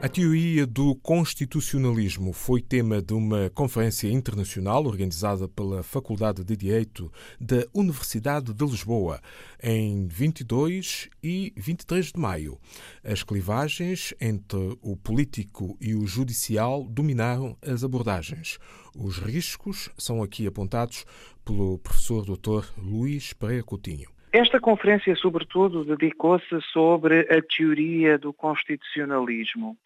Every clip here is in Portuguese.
A teoria do constitucionalismo foi tema de uma conferência internacional organizada pela Faculdade de Direito da Universidade de Lisboa em 22 e 23 de maio. As clivagens entre o político e o judicial dominaram as abordagens. Os riscos são aqui apontados pelo professor Dr. Luís Pereira Coutinho. Esta conferência, sobretudo, dedicou-se sobre a teoria do constitucionalismo.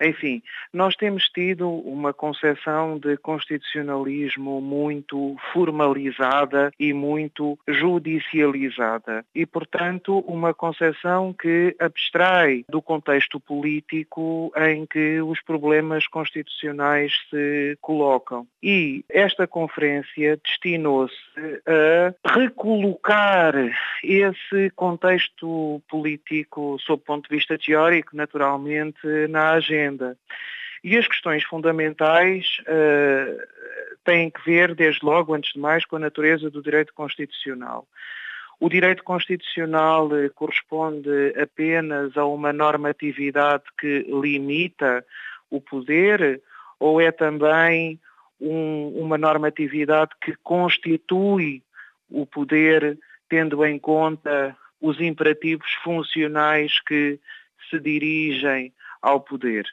Enfim, nós temos tido uma concepção de constitucionalismo muito formalizada e muito judicializada e, portanto, uma concepção que abstrai do contexto político em que os problemas constitucionais se colocam. E esta conferência destinou-se a recolocar esse contexto político, sob ponto de vista teórico, naturalmente, na agenda agenda. E as questões fundamentais uh, têm que ver, desde logo, antes de mais, com a natureza do direito constitucional. O direito constitucional uh, corresponde apenas a uma normatividade que limita o poder ou é também um, uma normatividade que constitui o poder tendo em conta os imperativos funcionais que se dirigem ao poder.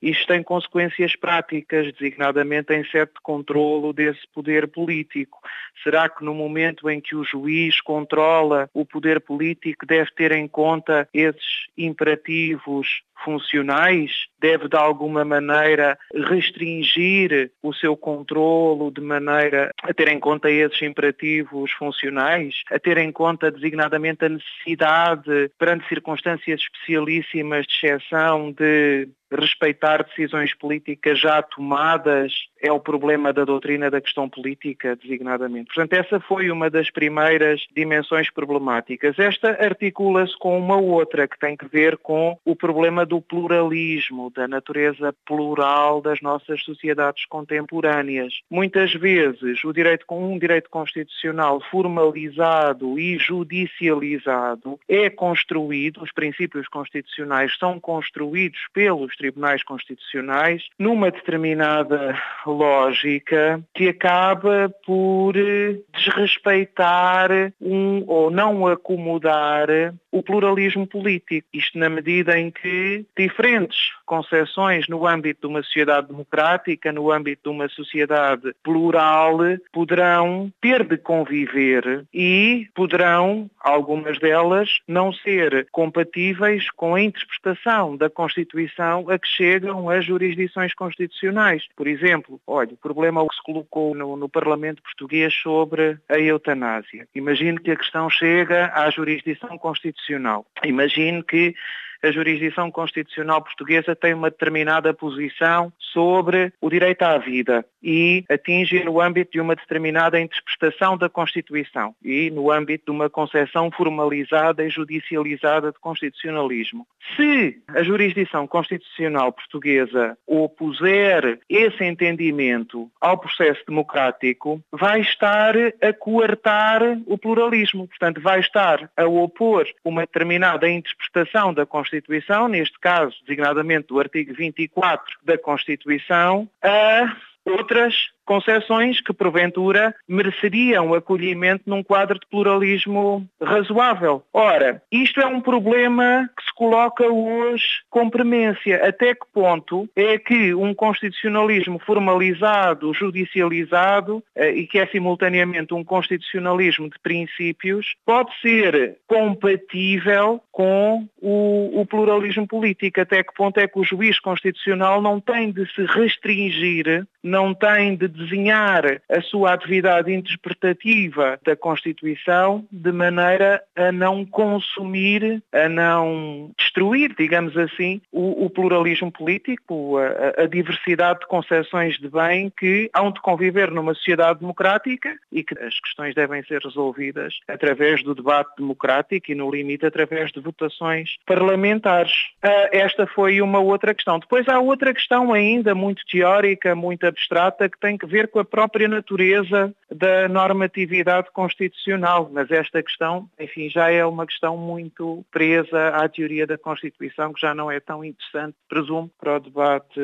Isto tem consequências práticas, designadamente em certo controlo desse poder político. Será que no momento em que o juiz controla o poder político deve ter em conta esses imperativos funcionais, deve de alguma maneira restringir o seu controlo de maneira a ter em conta esses imperativos funcionais, a ter em conta designadamente a necessidade, perante circunstâncias especialíssimas de exceção, de respeitar decisões políticas já tomadas é o problema da doutrina da questão política, designadamente. Portanto, essa foi uma das primeiras dimensões problemáticas. Esta articula-se com uma outra que tem que ver com o problema do pluralismo, da natureza plural das nossas sociedades contemporâneas. Muitas vezes, o direito, um direito constitucional formalizado e judicializado é construído, os princípios constitucionais são construídos pelos tribunais constitucionais numa determinada lógica que acaba por eh, desrespeitar um, ou não acomodar o pluralismo político. Isto na medida em que diferentes concepções no âmbito de uma sociedade democrática, no âmbito de uma sociedade plural, poderão ter de conviver e poderão, algumas delas, não ser compatíveis com a interpretação da Constituição a que chegam as jurisdições constitucionais. Por exemplo, olha, o problema que se colocou no, no Parlamento português sobre a eutanásia. Imagino que a questão chega à jurisdição constitucional. Imagino que a jurisdição constitucional portuguesa tem uma determinada posição sobre o direito à vida e atinge no âmbito de uma determinada interpretação da Constituição e no âmbito de uma concepção formalizada e judicializada de constitucionalismo. Se a jurisdição constitucional portuguesa opuser esse entendimento ao processo democrático, vai estar a coartar o pluralismo. Portanto, vai estar a opor uma determinada interpretação da Constituição Constituição, neste caso, designadamente do artigo 24 da Constituição, a outras concessões que, porventura, mereceriam acolhimento num quadro de pluralismo razoável. Ora, isto é um problema que se coloca hoje com premência. Até que ponto é que um constitucionalismo formalizado, judicializado eh, e que é simultaneamente um constitucionalismo de princípios pode ser compatível com o, o pluralismo político? Até que ponto é que o juiz constitucional não tem de se restringir, não tem de desenhar a sua atividade interpretativa da Constituição de maneira a não consumir, a não destruir, digamos assim, o, o pluralismo político, a, a, diversidade de concepções de bem que hão de conviver numa sociedade democrática e que as questões devem ser resolvidas através do debate democrático e, no limite, através de votações parlamentares. Uh, esta foi uma outra questão. Depois há outra questão ainda muito teórica, muito abstrata, que tem que ver com a própria natureza da normatividade constitucional, mas esta questão, enfim, já é uma questão muito presa à teoria da Constituição, que já não é tão interessante, presumo, para o debate,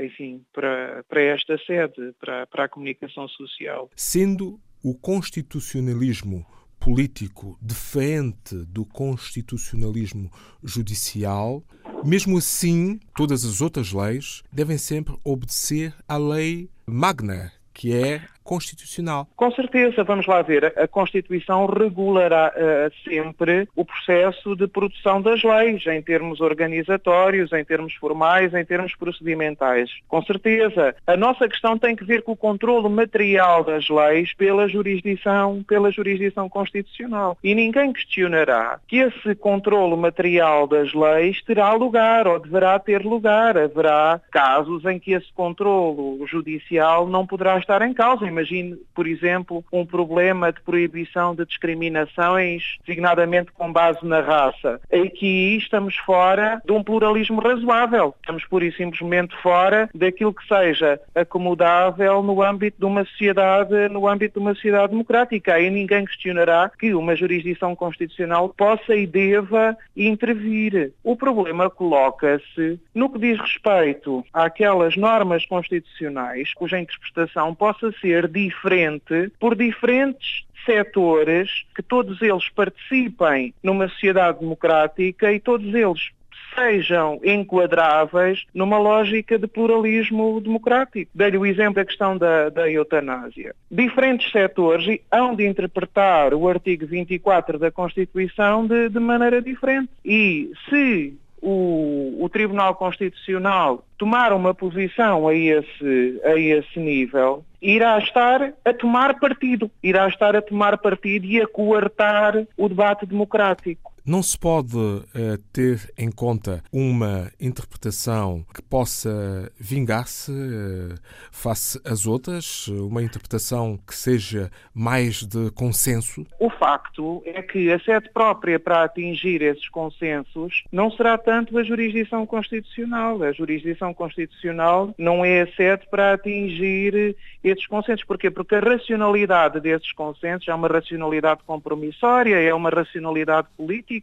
enfim, para, para esta sede, para, para a comunicação social. Sendo o constitucionalismo político diferente do constitucionalismo judicial, mesmo assim, todas as outras leis devem sempre obedecer à lei magna, que é constitucional. Com certeza, vamos lá ver. A Constituição regulará uh, sempre o processo de produção das leis, em termos organizatórios, em termos formais, em termos procedimentais. Com certeza. A nossa questão tem que ver com o controle material das leis pela jurisdição, pela jurisdição constitucional. E ninguém questionará que esse controle material das leis terá lugar ou deverá ter lugar. Haverá casos em que esse controle judicial não poderá estar em causa Imagine, por exemplo, um problema de proibição de discriminações, designadamente com base na raça. Aqui estamos fora de um pluralismo razoável. Estamos pura e simplesmente fora daquilo que seja acomodável no âmbito de uma sociedade, no âmbito de uma sociedade democrática. Aí ninguém questionará que uma jurisdição constitucional possa e deva intervir. O problema coloca-se no que diz respeito àquelas normas constitucionais cuja interpretação possa ser ser diferente por diferentes setores, que todos eles participem numa sociedade democrática e todos eles sejam enquadráveis numa lógica de pluralismo democrático. Dei-lhe o exemplo da questão da, da eutanásia. Diferentes setores hão de interpretar o artigo 24 da Constituição de, de maneira diferente. E se o, o, Tribunal Constitucional tomar uma posição a esse, a esse nível, irá estar a tomar partido, irá estar a tomar partido e a coartar o debate democrático. Não se pode uh, ter em conta uma interpretação que possa vingar-se uh, face às outras, uma interpretação que seja mais de consenso? O facto é que a sede própria para atingir esses consensos não será tanto a jurisdição constitucional. A jurisdição constitucional não é a sede para atingir esses consensos. Porquê? Porque a racionalidade desses consensos é uma racionalidade compromissória, é uma racionalidade política.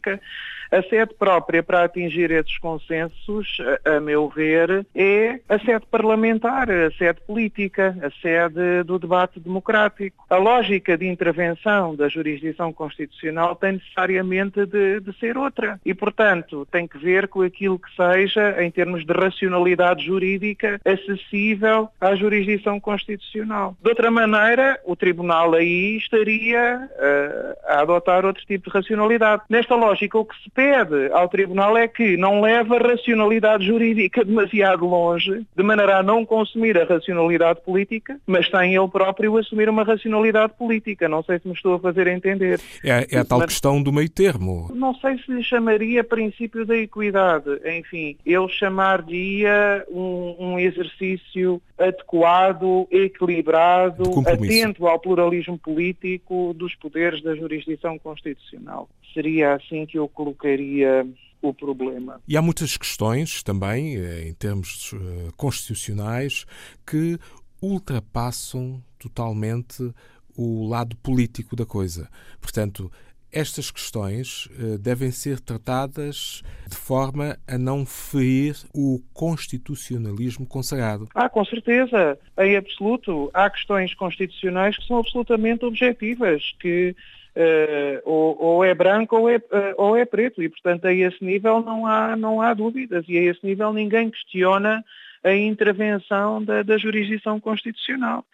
A sede própria para atingir esses consensos, a, a meu ver, é a sede parlamentar, a sede política, a sede do debate democrático. A lógica de intervenção da jurisdição constitucional tem necessariamente de, de ser outra. E, portanto, tem que ver com aquilo que seja, em termos de racionalidade jurídica, acessível à jurisdição constitucional. De outra maneira, o Tribunal aí estaria uh, a adotar outro tipo de racionalidade. Nesta lógica, o que se pede ao Tribunal é que não leve a racionalidade jurídica demasiado longe, de maneira a não consumir a racionalidade política, mas tem ele próprio assumir uma racionalidade política. Não sei se me estou a fazer entender. É, é a tal mas, questão do meio termo. Não sei se lhe chamaria princípio da equidade. Enfim, ele chamar-lhe um, um exercício adequado, equilibrado, atento ao pluralismo político dos poderes da jurisdição constitucional. Seria assim que eu colocaria o problema. E há muitas questões também, eh, em termos eh, constitucionais, que ultrapassam totalmente o lado político da coisa. Portanto, estas questões uh, devem ser tratadas de forma a não ferir o constitucionalismo consagrado. Ah, com certeza, em absoluto. Há questões constitucionais que são absolutamente objetivas, que Uh, ou, ou, é branco ou é, uh, ou é preto e portanto a esse nível não há, não há dúvidas e a esse nível ninguém questiona a intervenção da, da jurisdição constitucional.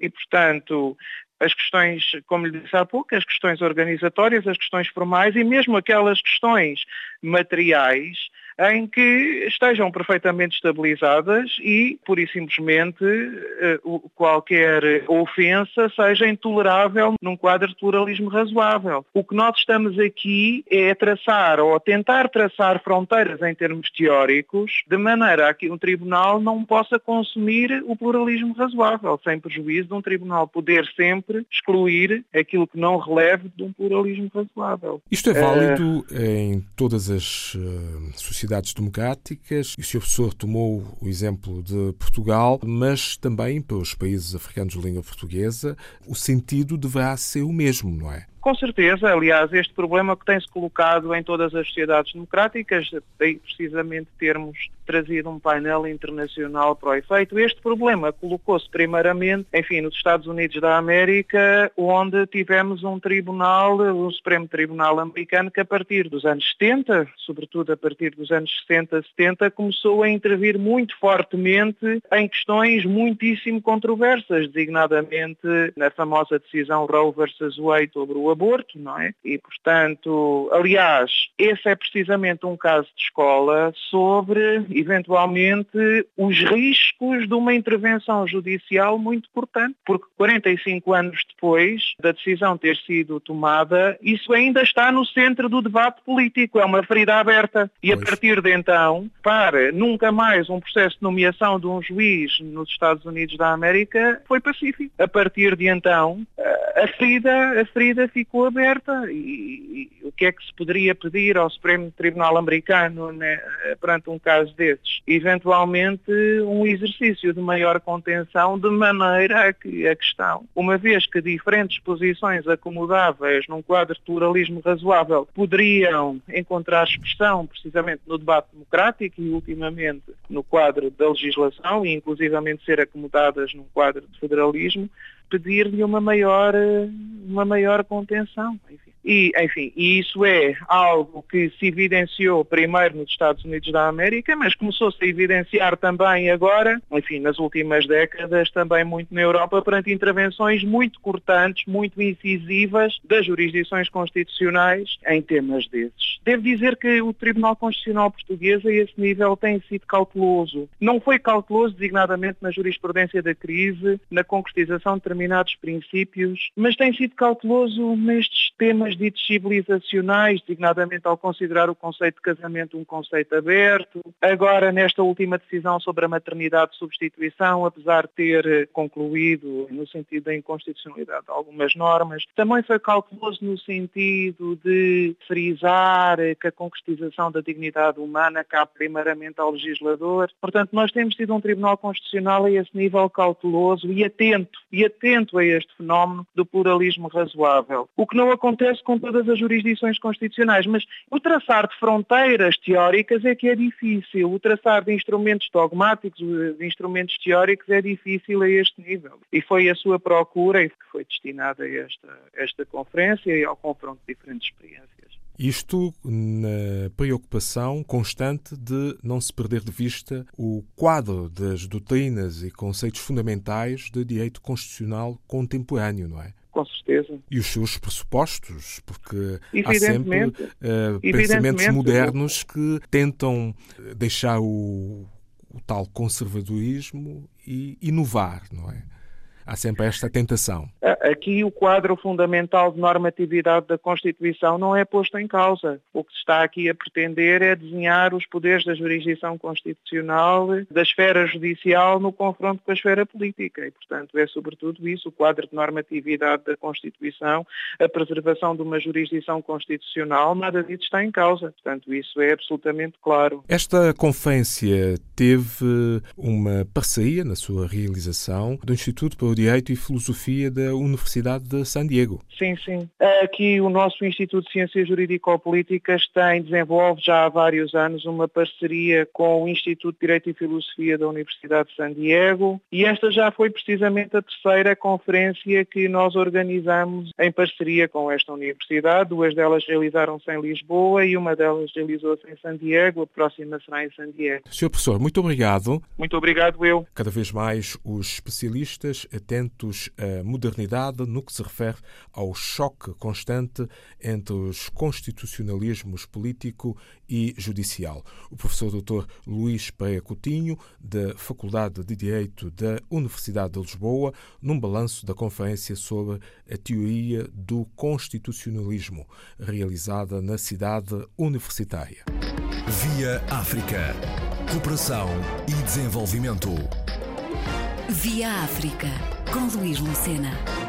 E, portanto, as questões, como lhe disse há pouco, as questões organizatórias, as questões formais e mesmo aquelas questões materiais em que estejam perfeitamente estabilizadas e, pura e simplesmente, eh, qualquer ofensa seja intolerável num quadro de pluralismo razoável. O que nós estamos aqui é traçar ou tentar traçar fronteiras em termos teóricos, de maneira a que um tribunal não possa consumir o pluralismo razoável, sem prejuízo de um tribunal poder sempre excluir aquilo que não releve de um pluralismo razoável. Isto é válido uh... em todas as uh, sociedades sociedades democráticas, e o Sr. Professor tomou o exemplo de Portugal, mas também para os países africanos de língua portuguesa, o sentido deverá ser o mesmo, não é? Com certeza, aliás, este problema que tem-se colocado em todas as sociedades democráticas, daí precisamente termos trazido um painel internacional para o efeito. Este problema colocou-se primeiramente, enfim, nos Estados Unidos da América, onde tivemos um tribunal, o Supremo Tribunal Americano, que a partir dos anos 70, sobretudo a partir dos anos 60, 70, começou a intervir muito fortemente em questões muitíssimo controversas, designadamente na famosa decisão Roe versus Wade sobre o aborto, não é? E, portanto, aliás, esse é precisamente um caso de escola sobre eventualmente, os riscos de uma intervenção judicial muito importante, porque 45 anos depois da decisão ter sido tomada, isso ainda está no centro do debate político, é uma ferida aberta. E pois. a partir de então, para nunca mais um processo de nomeação de um juiz nos Estados Unidos da América foi pacífico. A partir de então, a ferida, a ferida ficou aberta e, e o que é que se poderia pedir ao Supremo Tribunal Americano né, perante um caso desse? desses, eventualmente um exercício de maior contenção de maneira a que a questão, uma vez que diferentes posições acomodáveis num quadro de pluralismo razoável poderiam encontrar expressão precisamente no debate democrático e ultimamente no quadro da legislação e inclusivamente ser acomodadas num quadro de federalismo, pedir-lhe uma maior, uma maior contenção. Enfim. E, enfim, isso é algo que se evidenciou primeiro nos Estados Unidos da América, mas começou-se a evidenciar também agora, enfim, nas últimas décadas, também muito na Europa, perante intervenções muito cortantes, muito incisivas das jurisdições constitucionais em temas desses. Devo dizer que o Tribunal Constitucional Português, a esse nível, tem sido cauteloso. Não foi cauteloso designadamente na jurisprudência da crise, na concretização de determinados princípios, mas tem sido cauteloso nestes temas ditos civilizacionais, designadamente ao considerar o conceito de casamento um conceito aberto. Agora, nesta última decisão sobre a maternidade de substituição, apesar de ter concluído no sentido da inconstitucionalidade de algumas normas, também foi cauteloso no sentido de frisar que a concretização da dignidade humana cabe primeiramente ao legislador. Portanto, nós temos tido um Tribunal Constitucional a esse nível cauteloso e atento, e atento a este fenómeno do pluralismo razoável. O que não acontece com todas as jurisdições constitucionais, mas o traçar de fronteiras teóricas é que é difícil, o traçar de instrumentos dogmáticos, de instrumentos teóricos é difícil a este nível. E foi a sua procura e foi destinada a esta, esta conferência e ao confronto de diferentes experiências. Isto na preocupação constante de não se perder de vista o quadro das doutrinas e conceitos fundamentais de direito constitucional contemporâneo, não é? Com certeza. E os seus pressupostos, porque há sempre uh, pensamentos modernos que tentam deixar o, o tal conservadorismo e inovar, não é? Há sempre esta tentação. Aqui o quadro fundamental de normatividade da Constituição não é posto em causa. O que se está aqui a pretender é desenhar os poderes da jurisdição constitucional, da esfera judicial, no confronto com a esfera política. E, portanto, é sobretudo isso, o quadro de normatividade da Constituição, a preservação de uma jurisdição constitucional, nada disso está em causa. Portanto, isso é absolutamente claro. Esta conferência teve uma parceria na sua realização do Instituto para o Direito e Filosofia da Universidade de San Diego. Sim, sim. Aqui o nosso Instituto de Ciências Jurídico-Políticas tem, desenvolve já há vários anos uma parceria com o Instituto de Direito e Filosofia da Universidade de San Diego e esta já foi precisamente a terceira conferência que nós organizamos em parceria com esta universidade. Duas delas realizaram-se em Lisboa e uma delas realizou-se em San Diego. A próxima será em San Diego. Senhor Professor, muito obrigado. Muito obrigado eu. Cada vez mais os especialistas atentos à modernidade no que se refere ao choque constante entre os constitucionalismos político e judicial. O professor Dr. Luís Pereira Coutinho, da Faculdade de Direito da Universidade de Lisboa, num balanço da conferência sobre a teoria do constitucionalismo, realizada na cidade universitária. Via África. Cooperação e desenvolvimento. Via África com Luís Lucena.